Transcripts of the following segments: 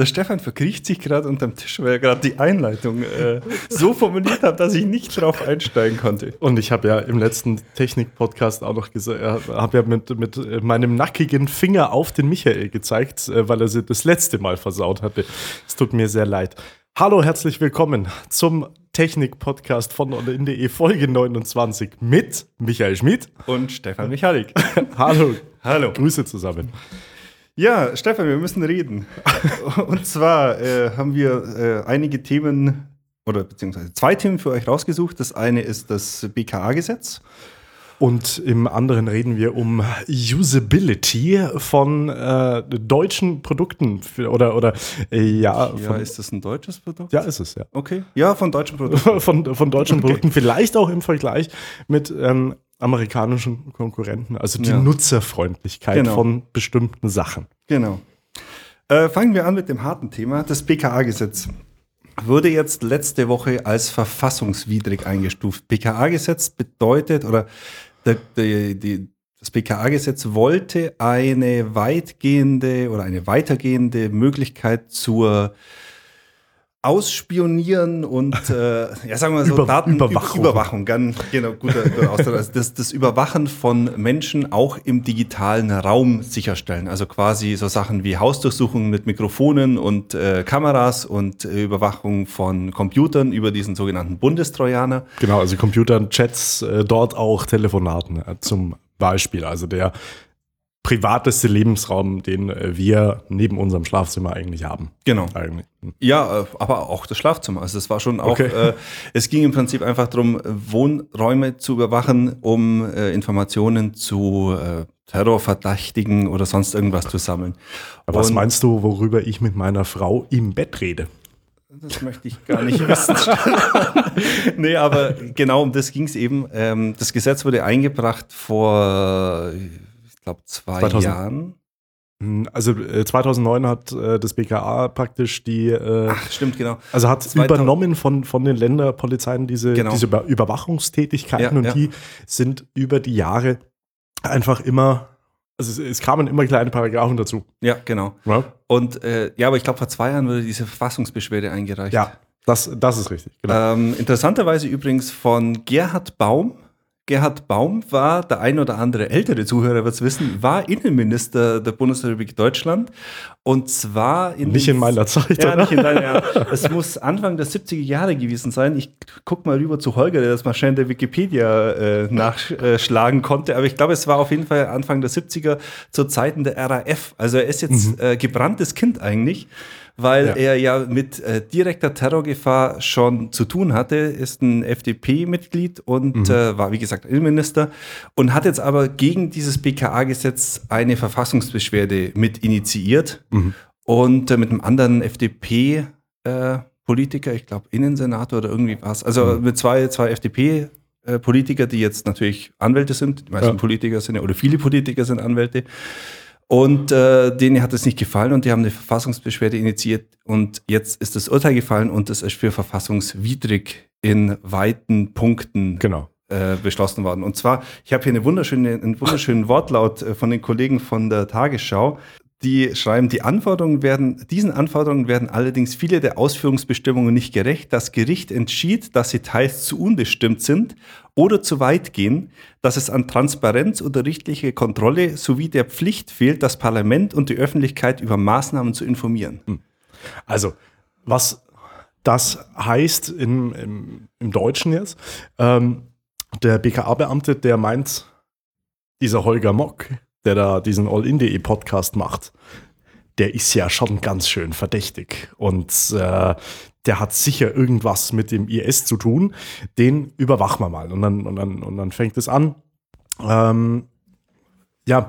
Der Stefan verkriecht sich gerade unterm Tisch, weil er gerade die Einleitung äh, so formuliert hat, dass ich nicht drauf einsteigen konnte. Und ich habe ja im letzten Technik-Podcast auch noch gesagt, äh, habe ja mit, mit meinem nackigen Finger auf den Michael gezeigt, äh, weil er sie das letzte Mal versaut hatte. Es tut mir sehr leid. Hallo, herzlich willkommen zum Technik-Podcast von online.de Folge 29 mit Michael Schmidt und Stefan Michalik. Hallo. Hallo. Grüße zusammen. Ja, Stefan, wir müssen reden. Und zwar äh, haben wir äh, einige Themen oder beziehungsweise zwei Themen für euch rausgesucht. Das eine ist das BKA-Gesetz. Und im anderen reden wir um Usability von äh, deutschen Produkten für, oder oder äh, ja. Ja, ist das ein deutsches Produkt? Ja, ist es ja. Okay. Ja, von deutschen Produkten. von, von deutschen okay. Produkten, vielleicht auch im Vergleich mit ähm, amerikanischen Konkurrenten, also die ja. Nutzerfreundlichkeit genau. von bestimmten Sachen. Genau. Äh, fangen wir an mit dem harten Thema. Das BKA-Gesetz wurde jetzt letzte Woche als verfassungswidrig eingestuft. BKA-Gesetz bedeutet, oder der, der, die, das BKA-Gesetz wollte eine weitgehende oder eine weitergehende Möglichkeit zur Ausspionieren und äh, ja, sagen wir so, Über, Datenüberwachung. Überwachung, ganz genau, guter, guter Ausdruck. Also das, das Überwachen von Menschen auch im digitalen Raum sicherstellen. Also quasi so Sachen wie Hausdurchsuchungen mit Mikrofonen und äh, Kameras und äh, Überwachung von Computern über diesen sogenannten Bundestrojaner. Genau, also Computern, Chats, äh, dort auch Telefonaten äh, zum Beispiel. Also der privateste Lebensraum, den äh, wir neben unserem Schlafzimmer eigentlich haben. Genau. Eigentlich. Hm. Ja, äh, aber auch das Schlafzimmer. Also es war schon auch, okay. äh, es ging im Prinzip einfach darum, Wohnräume zu überwachen, um äh, Informationen zu äh, Terrorverdächtigen oder sonst irgendwas zu sammeln. Aber was meinst du, worüber ich mit meiner Frau im Bett rede? Das möchte ich gar nicht wissen. nee, aber genau um das ging es eben. Ähm, das Gesetz wurde eingebracht vor glaube, zwei 2000, Jahren. Hm, also äh, 2009 hat äh, das BKA praktisch die. Äh, Ach, stimmt, genau. Also hat 2000, übernommen von, von den Länderpolizeien diese, genau. diese Überwachungstätigkeiten ja, und ja. die sind über die Jahre einfach immer. Also es, es kamen immer kleine Paragraphen dazu. Ja, genau. Ja. Und äh, ja, aber ich glaube, vor zwei Jahren wurde diese Verfassungsbeschwerde eingereicht. Ja, das, das ist richtig. Genau. Ähm, interessanterweise übrigens von Gerhard Baum Gerhard Baum war, der ein oder andere ältere Zuhörer wird es wissen, war Innenminister der Bundesrepublik Deutschland. Und zwar in. Nicht in meiner Zeit. Ja, nicht in deiner, ja. Es muss Anfang der 70er Jahre gewesen sein. Ich gucke mal rüber zu Holger, der das mal schnell in der Wikipedia äh, nachschlagen konnte. Aber ich glaube, es war auf jeden Fall Anfang der 70er zu Zeiten der RAF. Also er ist jetzt mhm. äh, gebranntes Kind eigentlich weil ja. er ja mit äh, direkter Terrorgefahr schon zu tun hatte, ist ein FDP-Mitglied und mhm. äh, war, wie gesagt, Innenminister und hat jetzt aber gegen dieses BKA-Gesetz eine Verfassungsbeschwerde mit initiiert mhm. und äh, mit einem anderen FDP- äh, Politiker, ich glaube Innensenator oder irgendwie was. Also mhm. mit zwei, zwei FDP Politiker, die jetzt natürlich Anwälte sind. Die meisten ja. Politiker sind ja, oder viele Politiker sind Anwälte. Und äh, denen hat es nicht gefallen und die haben eine Verfassungsbeschwerde initiiert und jetzt ist das Urteil gefallen und es ist für verfassungswidrig in weiten Punkten genau. äh, beschlossen worden. Und zwar, ich habe hier eine wunderschöne, einen wunderschönen Wortlaut äh, von den Kollegen von der Tagesschau. Die schreiben, die Anforderungen werden, diesen Anforderungen werden allerdings viele der Ausführungsbestimmungen nicht gerecht. Das Gericht entschied, dass sie teils zu unbestimmt sind oder zu weit gehen, dass es an Transparenz oder richtliche Kontrolle sowie der Pflicht fehlt, das Parlament und die Öffentlichkeit über Maßnahmen zu informieren. Hm. Also, was das heißt im, im, im Deutschen jetzt, ähm, der BKA-Beamte, der meint, dieser Holger Mock, der da diesen All-In.de Podcast macht, der ist ja schon ganz schön verdächtig. Und äh, der hat sicher irgendwas mit dem IS zu tun. Den überwachen wir mal. Und dann, und dann, und dann fängt es an. Ähm, ja,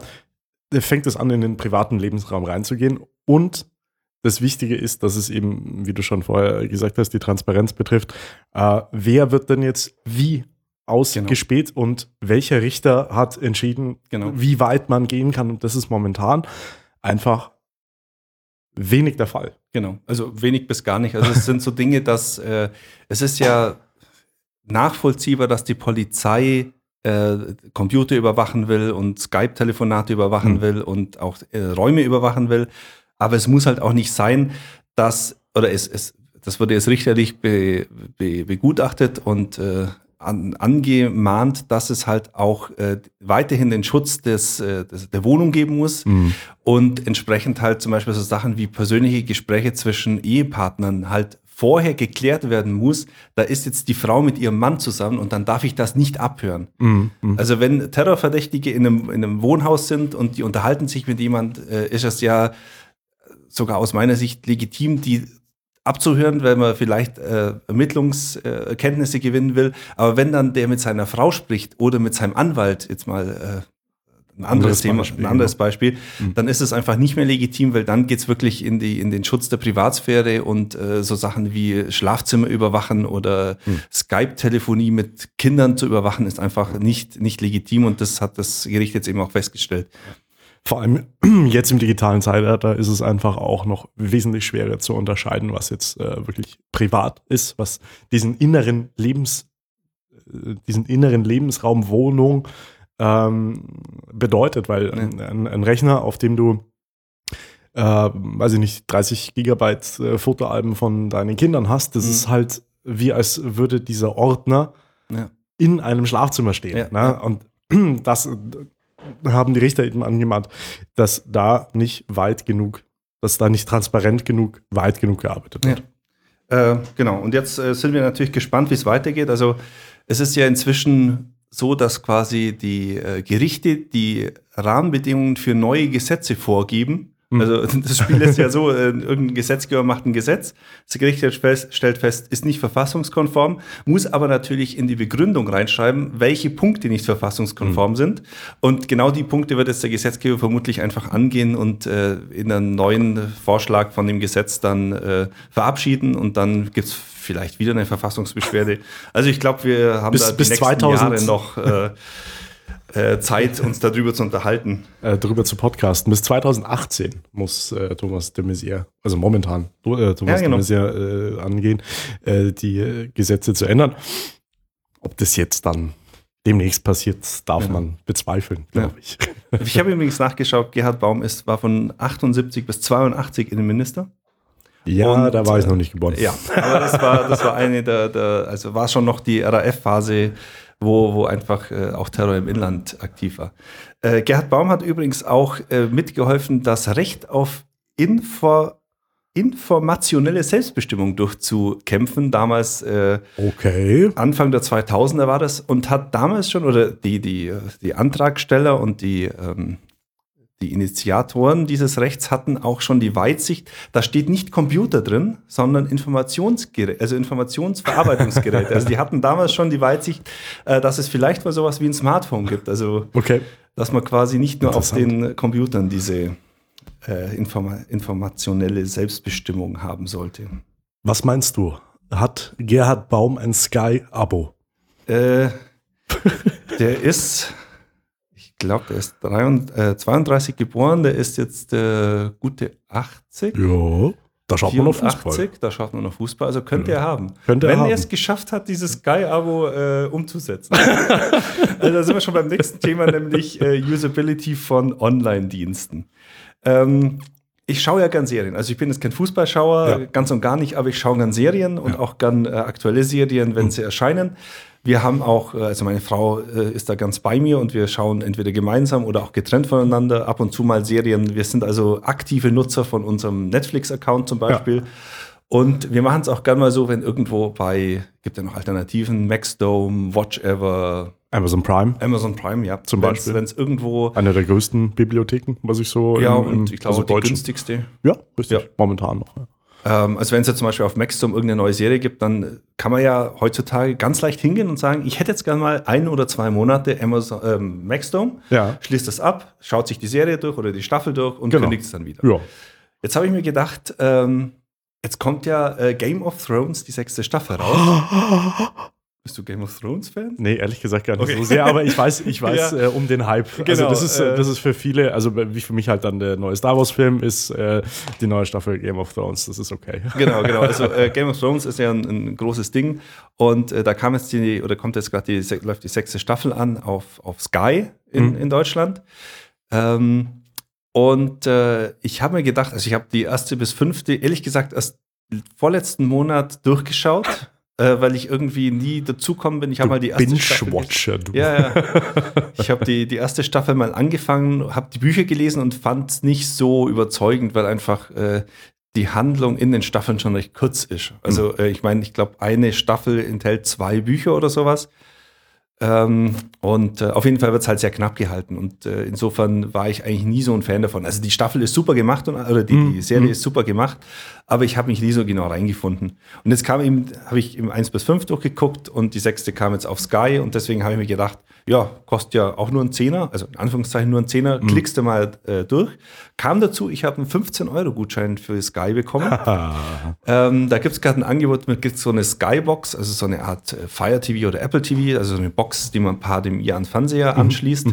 fängt es an, in den privaten Lebensraum reinzugehen. Und das Wichtige ist, dass es eben, wie du schon vorher gesagt hast, die Transparenz betrifft. Äh, wer wird denn jetzt wie ausgespäht genau. und welcher Richter hat entschieden, genau. wie weit man gehen kann. Und das ist momentan einfach wenig der Fall. Genau, also wenig bis gar nicht. Also es sind so Dinge, dass äh, es ist ja nachvollziehbar, dass die Polizei äh, Computer überwachen will und Skype-Telefonate überwachen mhm. will und auch äh, Räume überwachen will. Aber es muss halt auch nicht sein, dass, oder es, es, das wurde jetzt richterlich be, be, begutachtet und äh, an, angemahnt, dass es halt auch äh, weiterhin den Schutz des, äh, des, der Wohnung geben muss Mhm. und entsprechend halt zum Beispiel so Sachen wie persönliche Gespräche zwischen Ehepartnern halt vorher geklärt werden muss, da ist jetzt die Frau mit ihrem Mann zusammen und dann darf ich das nicht abhören. Mhm. Mhm. Also wenn Terrorverdächtige in einem, in einem Wohnhaus sind und die unterhalten sich mit jemand, äh, ist es ja sogar aus meiner Sicht legitim, die abzuhören, weil man vielleicht äh, Ermittlungserkenntnisse gewinnen will. Aber wenn dann der mit seiner Frau spricht oder mit seinem Anwalt, jetzt mal äh, ein anderes Anderes Thema, Beispiel, ein anderes genau. Beispiel, Mhm. dann ist es einfach nicht mehr legitim, weil dann geht's wirklich in, die, in den Schutz der Privatsphäre und äh, so Sachen wie Schlafzimmer überwachen oder Mhm. Skype-Telefonie mit Kindern zu überwachen, ist einfach nicht, nicht legitim und das hat das Gericht jetzt eben auch festgestellt. Vor allem jetzt im digitalen Zeitalter ist es einfach auch noch wesentlich schwerer zu unterscheiden, was jetzt äh, wirklich privat ist, was diesen inneren Lebens, äh, diesen inneren Lebensraum Wohnung ähm, bedeutet, weil ein, ein, ein Rechner, auf dem du äh, weiß ich nicht, 30 Gigabyte äh, Fotoalben von deinen Kindern hast, das Mhm. ist halt wie als würde dieser Ordner Ja. in einem Schlafzimmer stehen. Ja, ne? Und das haben die Richter eben angemahnt, dass da nicht weit genug, dass da nicht transparent genug, weit genug gearbeitet wird. Äh, genau, und jetzt äh, sind wir natürlich gespannt, wie es weitergeht. Also es ist ja inzwischen so, dass quasi die äh, Gerichte die Rahmenbedingungen für neue Gesetze vorgeben. Mhm. Also das Spiel ist ja so, äh, irgendein Gesetzgeber macht ein Gesetz, das Gericht stellt fest, ist nicht verfassungskonform, muss aber natürlich in die Begründung reinschreiben, welche Punkte nicht Mhm. verfassungskonform sind. Und genau die Punkte wird jetzt der Gesetzgeber vermutlich einfach angehen und äh, in einen neuen Vorschlag von dem Gesetz dann äh, verabschieden und dann gibt's vielleicht wieder eine Verfassungsbeschwerde. Also ich glaube, wir haben Bis- da die bis nächsten 2000 Jahre noch äh, äh, Zeit, uns darüber zu unterhalten. Äh, darüber zu podcasten. Bis 2018 muss äh, Thomas de Maizière, also momentan äh, Thomas Ja, genau. de Maizière äh, angehen, die Gesetze zu ändern. Ob das jetzt dann demnächst passiert, darf Ja. man bezweifeln, Ja. glaube ich. Ich habe übrigens nachgeschaut, Gerhard Baum ist, war von 78 bis 82 Innenminister. Ja, Und, da war ich noch nicht geboren. Ja, aber das war, das war eine der, der also war schon noch die RAF-Phase, wo, wo einfach äh, auch Terror im Inland aktiv war. Äh, Gerhard Baum hat übrigens auch äh, mitgeholfen, das Recht auf Info, informationelle Selbstbestimmung durchzukämpfen. Damals äh, Okay. Anfang der 2000er war das und hat damals schon, oder die, die, die Antragsteller und die, ähm, die Initiatoren dieses Rechts hatten auch schon die Weitsicht, da steht nicht Computer drin, sondern Informationsgerät, also Informationsverarbeitungsgeräte. also die hatten damals schon die Weitsicht, äh, dass es vielleicht mal sowas wie ein Smartphone gibt. Also Okay. dass man quasi nicht nur auf den Computern diese äh, informa informationelle Selbstbestimmung haben sollte. Was meinst du? Hat Gerhard Baum ein Sky-Abo? Äh, der ist, glaube, der ist 33, äh, 32 geboren, der ist jetzt äh, gute 80. Ja. Da schaut man auf Fußball. 84, da schaut man auf Fußball, also könnte Ja. er haben. Könnte Wenn er haben. es geschafft hat, dieses Sky-Abo äh, umzusetzen. also da sind wir schon beim nächsten Thema, nämlich äh, Usability von Online-Diensten. Ähm, ich schaue ja gern Serien. Also ich bin jetzt kein Fußballschauer, Ja. ganz und gar nicht, aber ich schaue gern Serien und Ja. auch gern äh, aktuelle Serien, wenn Mhm. sie erscheinen. Wir haben auch, äh, also meine Frau äh, ist da ganz bei mir und wir schauen entweder gemeinsam oder auch getrennt voneinander ab und zu mal Serien. Wir sind also aktive Nutzer von unserem Netflix-Account zum Beispiel. Und wir machen es auch gern mal so, wenn irgendwo bei, gibt ja noch Alternativen, Maxdome, Watchever, Amazon Prime, Amazon Prime, ja. Zum Wenn's- Beispiel. Wenn es irgendwo, eine der größten Bibliotheken, was ich so ja, im- im- und ich glaube, also die günstigste. Ja, richtig. Ja. Momentan noch. ja. Ähm, also wenn es jetzt zum Beispiel auf Maxdome irgendeine neue Serie gibt, dann kann man ja heutzutage ganz leicht hingehen und sagen, ich hätte jetzt gerne mal ein oder zwei Monate Amazon, ähm, Maxdome, Ja. schließt das ab, schaut sich die Serie durch oder die Staffel durch und Genau. kündigt es dann wieder. Ja. Jetzt habe ich mir gedacht, ähm, jetzt kommt ja äh, Game of Thrones, die sechste Staffel raus. Bist du Game of Thrones Fan? Nee, ehrlich gesagt gar nicht Okay. so sehr, aber ich weiß, ich weiß Ja. äh, um den Hype. also Genau, das ist, äh, das ist für viele, also wie für mich halt dann der neue Star Wars Film ist äh, die neue Staffel Game of Thrones, das ist okay. Genau, genau. Also äh, Game of Thrones ist ja ein, ein großes Ding und äh, da kam jetzt die oder kommt jetzt gerade die läuft die sechste Staffel an auf, auf Sky in, Mhm. in Deutschland. Ähm, Und äh, ich habe mir gedacht, also ich habe die erste bis fünfte, ehrlich gesagt, erst vorletzten Monat durchgeschaut, äh, weil ich irgendwie nie dazukommen bin. Ich habe mal die erste Staffel. Binge-Watcher, du. Ja, ja. Ich habe die, die erste Staffel mal angefangen, habe die Bücher gelesen und fand es nicht so überzeugend, weil einfach äh, die Handlung in den Staffeln schon recht kurz ist. Also äh, ich meine, ich glaube, eine Staffel enthält zwei Bücher oder sowas. Ähm, und äh, auf jeden Fall wird es halt sehr knapp gehalten. Und äh, insofern war ich eigentlich nie so ein Fan davon. Also die Staffel ist super gemacht und, oder die, Mhm. die Serie Mhm. ist super gemacht, aber ich habe mich nie so genau reingefunden. Und jetzt kam eben, habe ich im 1 bis 5 durchgeguckt und die sechste kam jetzt auf Sky und deswegen habe ich mir gedacht, ja, kostet ja auch nur ein Zehner, also in Anführungszeichen nur ein Zehner, Mhm. klickst du mal äh, durch. Kam dazu, ich habe einen 15-Euro-Gutschein für Sky bekommen. Ähm, da gibt es gerade ein Angebot mit gibt's so eine Skybox, also so eine Art äh, Fire TV oder Apple TV, also so eine Box, die man paar dem ihren Fernseher anschließt.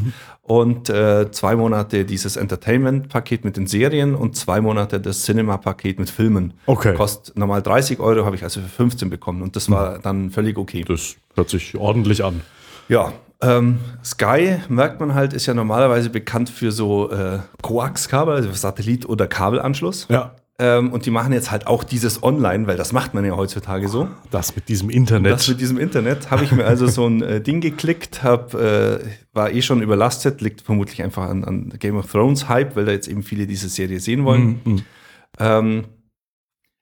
Und äh, zwei Monate dieses Entertainment-Paket mit den Serien und zwei Monate das Cinema-Paket mit Filmen. Okay. Kostet normal 30 Euro, habe ich also für 15 bekommen und das war dann völlig okay. das hört sich ordentlich an. Ja, ähm, Sky, merkt man halt, ist ja normalerweise bekannt für so äh, Koax-Kabel, also Satellit- oder Kabelanschluss. Ja. Ähm, und die machen jetzt halt auch dieses Online, weil das macht man ja heutzutage so. Das mit diesem Internet. Das mit diesem Internet habe ich mir also so ein äh, Ding geklickt, hab, äh, war eh schon überlastet, liegt vermutlich einfach an, an Game of Thrones Hype, weil da jetzt eben viele diese Serie sehen wollen. Mhm. Ähm,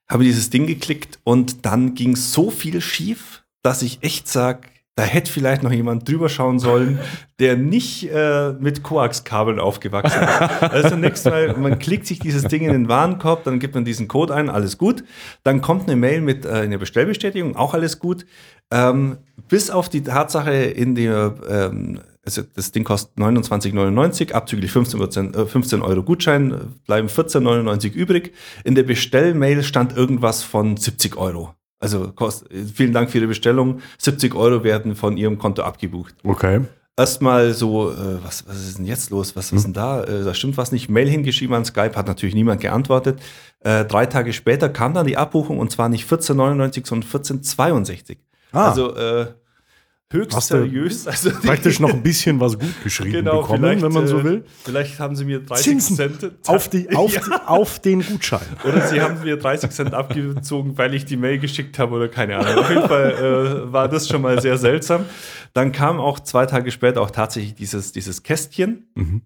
habe dieses Ding geklickt und dann ging so viel schief, dass ich echt sage, da hätte vielleicht noch jemand drüber schauen sollen, der nicht äh, mit Koax-Kabeln aufgewachsen ist. Also zunächst mal, man klickt sich dieses Ding in den Warenkorb, dann gibt man diesen Code ein, alles gut. Dann kommt eine Mail mit äh, einer Bestellbestätigung, auch alles gut. Ähm, bis auf die Tatsache, in der, ähm, also das Ding kostet 29,99, abzüglich 15, Prozent, äh, 15 Euro Gutschein, bleiben 14,99 übrig. In der Bestellmail stand irgendwas von 70 Euro. Also kost, vielen Dank für Ihre Bestellung. 70 Euro werden von Ihrem Konto abgebucht. Okay. Erstmal so, äh, was, was ist denn jetzt los? Was ist denn da? Äh, da stimmt was nicht. Mail hingeschrieben an Skype, hat natürlich niemand geantwortet. Äh, drei Tage später kam dann die Abbuchung und zwar nicht 14,99, sondern 14,62. Ah. Also äh, höchst Hast seriös. Also Praktisch noch ein bisschen was gut geschrieben genau, bekommen, wenn man so äh, will. Vielleicht haben sie mir 30 Zinsen Cent auf, die, auf, Ja. die, auf den Gutschein. Oder sie haben mir 30 Cent abgezogen, weil ich die Mail geschickt habe oder keine Ahnung. Auf jeden Fall äh, war das schon mal sehr seltsam. Dann kam auch zwei Tage später auch tatsächlich dieses, dieses Kästchen Mhm.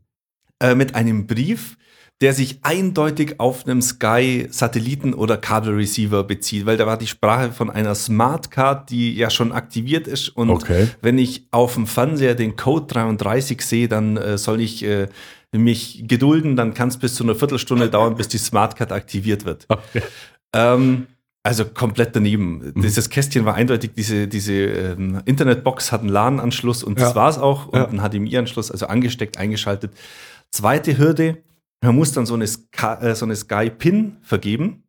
äh, mit einem Brief, der sich eindeutig auf einem Sky-Satelliten- oder Kabelreceiver bezieht, weil da war die Sprache von einer Smartcard, die ja schon aktiviert ist. Und Okay. wenn ich auf dem Fernseher den Code 33 sehe, dann äh, soll ich äh, mich gedulden, dann kann es bis zu einer Viertelstunde dauern, bis die Smartcard aktiviert wird. Okay. Ähm, also komplett daneben. Dieses Kästchen war eindeutig, diese, diese ähm, Internetbox hat einen LAN-Anschluss und das Ja. war's auch und Ja. einen HDMI-Anschluss, also angesteckt, eingeschaltet. Zweite Hürde, man muss dann so eine, Ska äh, so eine Sky-Pin vergeben,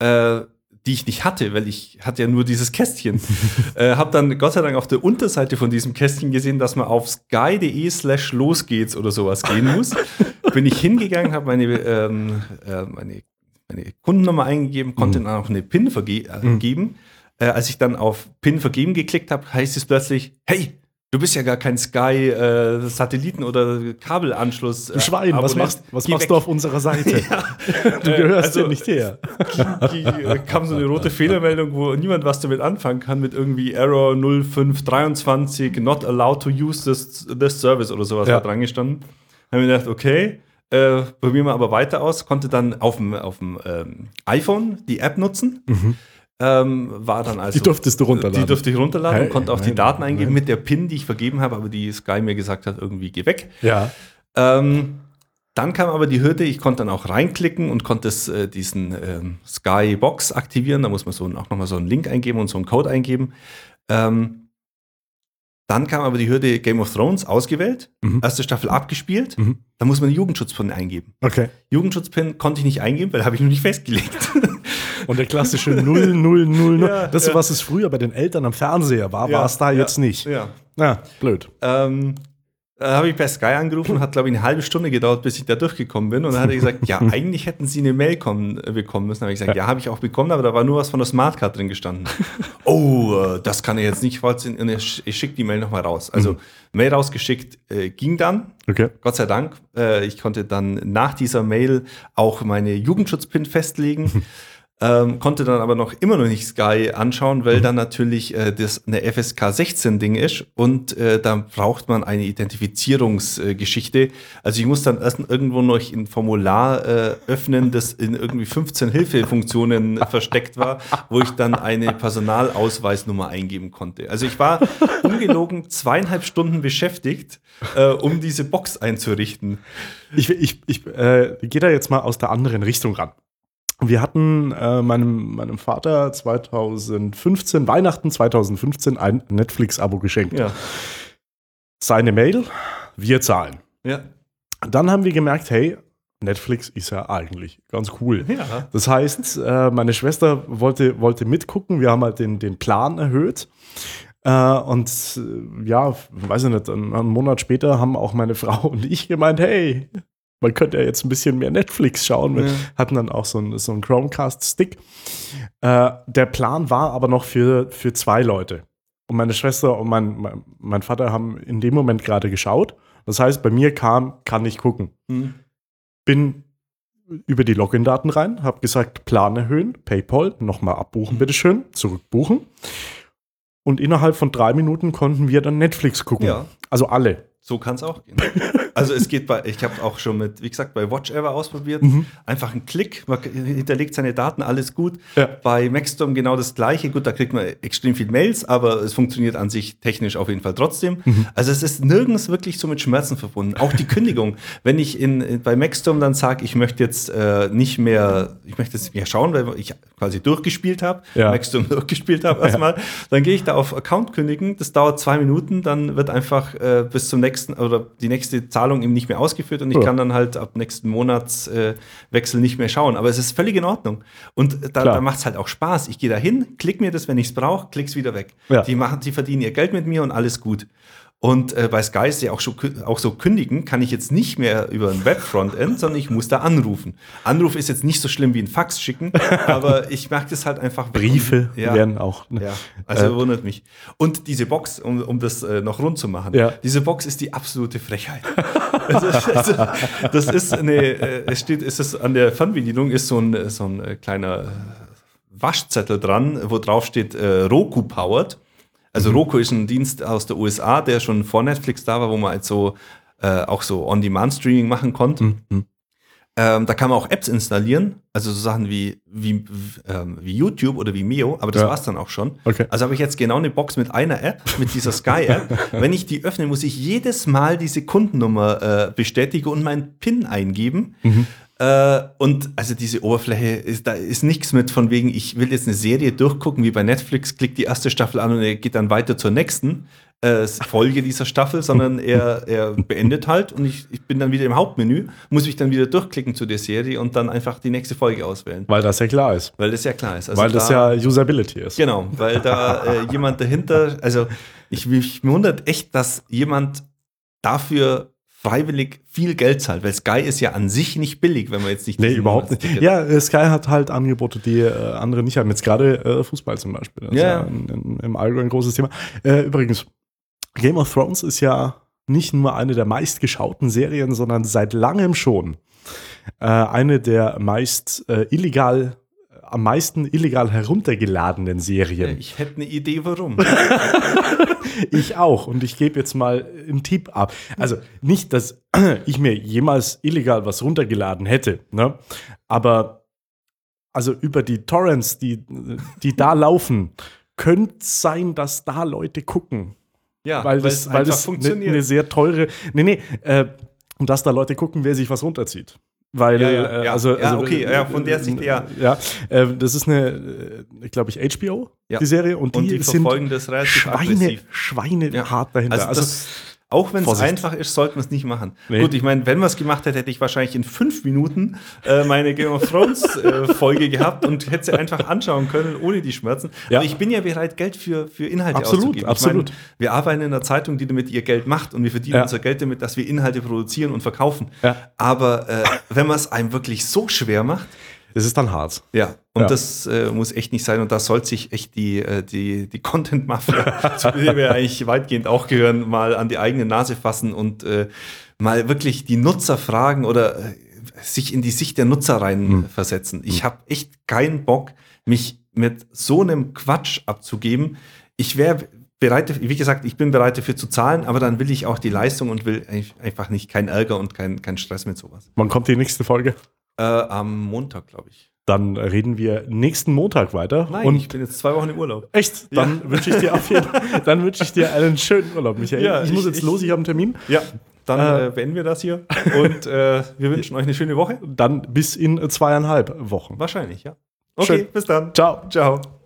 äh, die ich nicht hatte, weil ich hatte ja nur dieses Kästchen. äh, hab dann Gott sei Dank auf der Unterseite von diesem Kästchen gesehen, dass man auf sky.de slash los geht's oder sowas gehen muss. Bin ich hingegangen, habe meine, ähm, äh, meine, meine Kundennummer eingegeben, konnte Mhm. dann auch eine PIN verge äh, Mhm. Äh, als ich dann auf PIN vergeben geklickt habe, heißt es plötzlich, hey, du bist ja gar kein Sky-Satelliten- oder Kabelanschluss. Du Schwein, was Abonnent. machst, was Geh machst weg. du auf unserer Seite? Du Äh, gehörst also- ja nicht her. die, äh, kam so eine rote Fehlermeldung, wo niemand was damit anfangen kann, mit irgendwie Error 0523, not allowed to use this, this service oder sowas Ja. da dran gestanden. Haben wir gedacht, okay, äh, probieren wir aber weiter aus. Konnte dann auf dem, auf dem ähm, iPhone die App nutzen. Ähm, war dann also. Die durftest du runterladen. Die durfte ich runterladen Hey, und konnte auch die nein, Daten eingeben nein. mit der PIN, die ich vergeben habe, aber die Sky mir gesagt hat, irgendwie geh weg. Ja. Ähm, dann kam aber die Hürde, ich konnte dann auch reinklicken und konnte es, äh, diesen ähm, Sky Box aktivieren. Da muss man so auch nochmal so einen Link eingeben und so einen Code eingeben. Ähm, dann kam aber die Hürde Game of Thrones ausgewählt, Mhm. erste Staffel abgespielt. Mhm. Da muss man eine Jugendschutzpin eingeben. Okay. Jugendschutzpin konnte ich nicht eingeben, weil habe ich noch nicht festgelegt. Und der klassische 0, 0, 0, Ja, das, ja. was es früher bei den Eltern am Fernseher war, war es da Ja, jetzt nicht. Ja. Ja, blöd. Ähm, Da habe ich bei Sky angerufen, hat, glaube ich, eine halbe Stunde gedauert, bis ich da durchgekommen bin. Und dann hat er gesagt, ja, eigentlich hätten Sie eine Mail kommen, äh, bekommen müssen. Da habe ich gesagt, ja, habe ich auch bekommen, aber da war nur was von der Smartcard drin gestanden. oh, äh, das kann er jetzt nicht falsch Und ich, ich schicke die Mail nochmal raus. Also, mhm. Mail rausgeschickt äh, ging dann. Okay. Gott sei Dank. Äh, ich konnte dann nach dieser Mail auch meine Jugendschutzpin festlegen. Ähm, konnte dann aber noch immer noch nicht Sky anschauen, weil mhm. dann natürlich äh, das eine FSK 16 Ding ist und äh, da braucht man eine Identifizierungsgeschichte. Äh, also ich muss dann erst irgendwo noch ein Formular äh, öffnen, das in irgendwie 15 Hilfefunktionen versteckt war, wo ich dann eine Personalausweisnummer eingeben konnte. Also ich war ungelogen zweieinhalb Stunden beschäftigt, äh, um diese Box einzurichten. Ich, ich, ich äh, gehe da jetzt mal aus der anderen Richtung ran. Wir hatten äh, meinem, meinem Vater 2015, Weihnachten 2015, ein Netflix-Abo geschenkt. Ja. Seine Mail, wir zahlen. Ja. Dann haben wir gemerkt, hey, Netflix ist ja eigentlich ganz cool. Ja. Das heißt, äh, meine Schwester wollte, wollte mitgucken, wir haben halt den, den Plan erhöht. Äh, und äh, ja, weiß ich nicht, einen, einen Monat später haben auch meine Frau und ich gemeint, hey, man könnte ja jetzt ein bisschen mehr Netflix schauen. Wir ja. hatten dann auch so einen, so einen Chromecast-Stick. Äh, der Plan war aber noch für, für zwei Leute. Und meine Schwester und mein, mein, Vater haben in dem Moment gerade geschaut. Das heißt, bei mir kam, kann ich gucken. Mhm. Bin über die Login-Daten rein, habe gesagt, Plan erhöhen, PayPal, nochmal abbuchen, mhm. bitteschön, zurückbuchen. Und innerhalb von drei Minuten konnten wir dann Netflix gucken. Ja. Also alle. So kann es auch gehen. Also es geht bei, ich habe auch schon mit, wie gesagt, bei Watch Ever ausprobiert. Mhm. Einfach ein Klick, man hinterlegt seine Daten, alles gut. Ja. Bei Maxstorm genau das gleiche. Gut, da kriegt man extrem viel Mails, aber es funktioniert an sich technisch auf jeden Fall trotzdem. Mhm. Also es ist nirgends wirklich so mit Schmerzen verbunden. Auch die Kündigung. Wenn ich in, bei Maxstorm dann sage, ich möchte jetzt äh, nicht mehr, ich möchte jetzt mehr schauen, weil ich quasi durchgespielt habe, ja. Maxstorm durchgespielt habe erstmal, ja. dann gehe ich da auf Account kündigen. Das dauert zwei Minuten, dann wird einfach äh, bis zum nächsten oder die nächste Zahlung ihm nicht mehr ausgeführt und ich ja. kann dann halt ab nächsten Monatswechsel äh, nicht mehr schauen. Aber es ist völlig in Ordnung. Und da, da macht es halt auch Spaß. Ich gehe da hin, klick mir das, wenn ich es brauche, klick's wieder weg. Ja. Die, machen, die verdienen ihr Geld mit mir und alles gut. Und äh, bei Sky ist ja auch, schon, auch so kündigen, kann ich jetzt nicht mehr über ein Web-Frontend, sondern ich muss da anrufen. Anruf ist jetzt nicht so schlimm wie ein Fax schicken, aber ich merke das halt einfach. Briefe ja, werden auch. Ne? Ja, also äh, wundert mich. Und diese Box, um, um das äh, noch rund zu machen, ja. diese Box ist die absolute Frechheit. also, also, das ist eine, äh, es steht, ist es an der Fernbedienung ist so ein, so ein äh, kleiner Waschzettel dran, wo drauf steht äh, Roku powered. Also mhm. Roku ist ein Dienst aus der USA, der schon vor Netflix da war, wo man halt so äh, auch so On-Demand-Streaming machen konnte. Mhm. Ähm, da kann man auch Apps installieren, also so Sachen wie, wie, ähm, wie YouTube oder wie Mio, aber das ja. war es dann auch schon. Okay. Also habe ich jetzt genau eine Box mit einer App, mit dieser Sky-App. Wenn ich die öffne, muss ich jedes Mal diese Kundennummer äh, bestätigen und meinen PIN eingeben. Mhm. Äh, und also diese Oberfläche, ist, da ist nichts mit von wegen, ich will jetzt eine Serie durchgucken, wie bei Netflix, klickt die erste Staffel an und er geht dann weiter zur nächsten äh, Folge dieser Staffel, sondern er, er beendet halt und ich, ich bin dann wieder im Hauptmenü, muss mich dann wieder durchklicken zu der Serie und dann einfach die nächste Folge auswählen. Weil das ja klar ist. Weil das ja klar ist. Also weil das da, ja Usability ist. Genau, weil da äh, jemand dahinter, also ich, mich wundert echt, dass jemand dafür freiwillig viel Geld zahlt, weil Sky ist ja an sich nicht billig, wenn man jetzt nicht. Nee, überhaupt nicht. Ja, äh, Sky hat halt Angebote, die äh, andere nicht haben. Jetzt gerade äh, Fußball zum Beispiel. Das ja. ja in, in, Im Allgemeinen ein großes Thema. Äh, übrigens, Game of Thrones ist ja nicht nur eine der meistgeschauten Serien, sondern seit langem schon äh, eine der meist äh, illegal am meisten illegal heruntergeladenen Serien. Ich hätte eine Idee, warum. ich auch. Und ich gebe jetzt mal einen Tipp ab. Also nicht, dass ich mir jemals illegal was runtergeladen hätte, ne? aber also über die Torrents, die, die da laufen, könnte sein, dass da Leute gucken. Ja, weil das, weil das funktioniert. eine sehr teure. Nee, nee, äh, und dass da Leute gucken, wer sich was runterzieht. Weil, ja, ja, äh, also, ja, also, okay, ja, von der Sicht ja. Ja, äh, das ist eine, äh, glaube ich, HBO, ja. die Serie. Und die, und die sind das relativ Schweine, Schweine hart dahinter. Also, also das, Auch wenn es einfach ist, sollten wir es nicht machen. Nee. Gut, ich meine, wenn wir es gemacht hätten, hätte ich wahrscheinlich in fünf Minuten äh, meine Game of Thrones äh, Folge gehabt und hätte sie einfach anschauen können, ohne die Schmerzen. Ja. Aber ich bin ja bereit, Geld für, für Inhalte Absolut, auszugeben. absolut. Ich meine, wir arbeiten in einer Zeitung, die damit ihr Geld macht und wir verdienen Ja. unser Geld damit, dass wir Inhalte produzieren und verkaufen. Ja. Aber äh, wenn man es einem wirklich so schwer macht, Das ist dann hart. ja, und Ja. das äh, muss echt nicht sein. Und da soll sich echt die, äh, die, die Content-Mafia, zu der wir eigentlich weitgehend auch gehören, mal an die eigene Nase fassen und äh, mal wirklich die Nutzer fragen oder äh, sich in die Sicht der Nutzer rein Hm. Ich habe echt keinen Bock, mich mit so einem Quatsch abzugeben. Ich wäre bereit, wie gesagt, ich bin bereit dafür zu zahlen, aber dann will ich auch die Leistung und will einfach nicht keinen Ärger und keinen keinen Stress mit sowas. Wann kommt die nächste Folge? Äh, am Montag, glaube ich. Dann reden wir nächsten Montag weiter. Nein, und ich bin jetzt zwei Wochen im Urlaub. echt, dann wünsche ich dir auf jeden dann wünsche ich dir einen schönen Urlaub, Michael. Ja, ich muss ich- jetzt ich- los, ich habe einen Termin. Ja, dann Äh, äh, beenden wir das hier und äh, wir wünschen euch eine schöne Woche. Dann bis in zweieinhalb Wochen. Wahrscheinlich, ja. Okay, Schön. bis dann. Ciao. Ciao.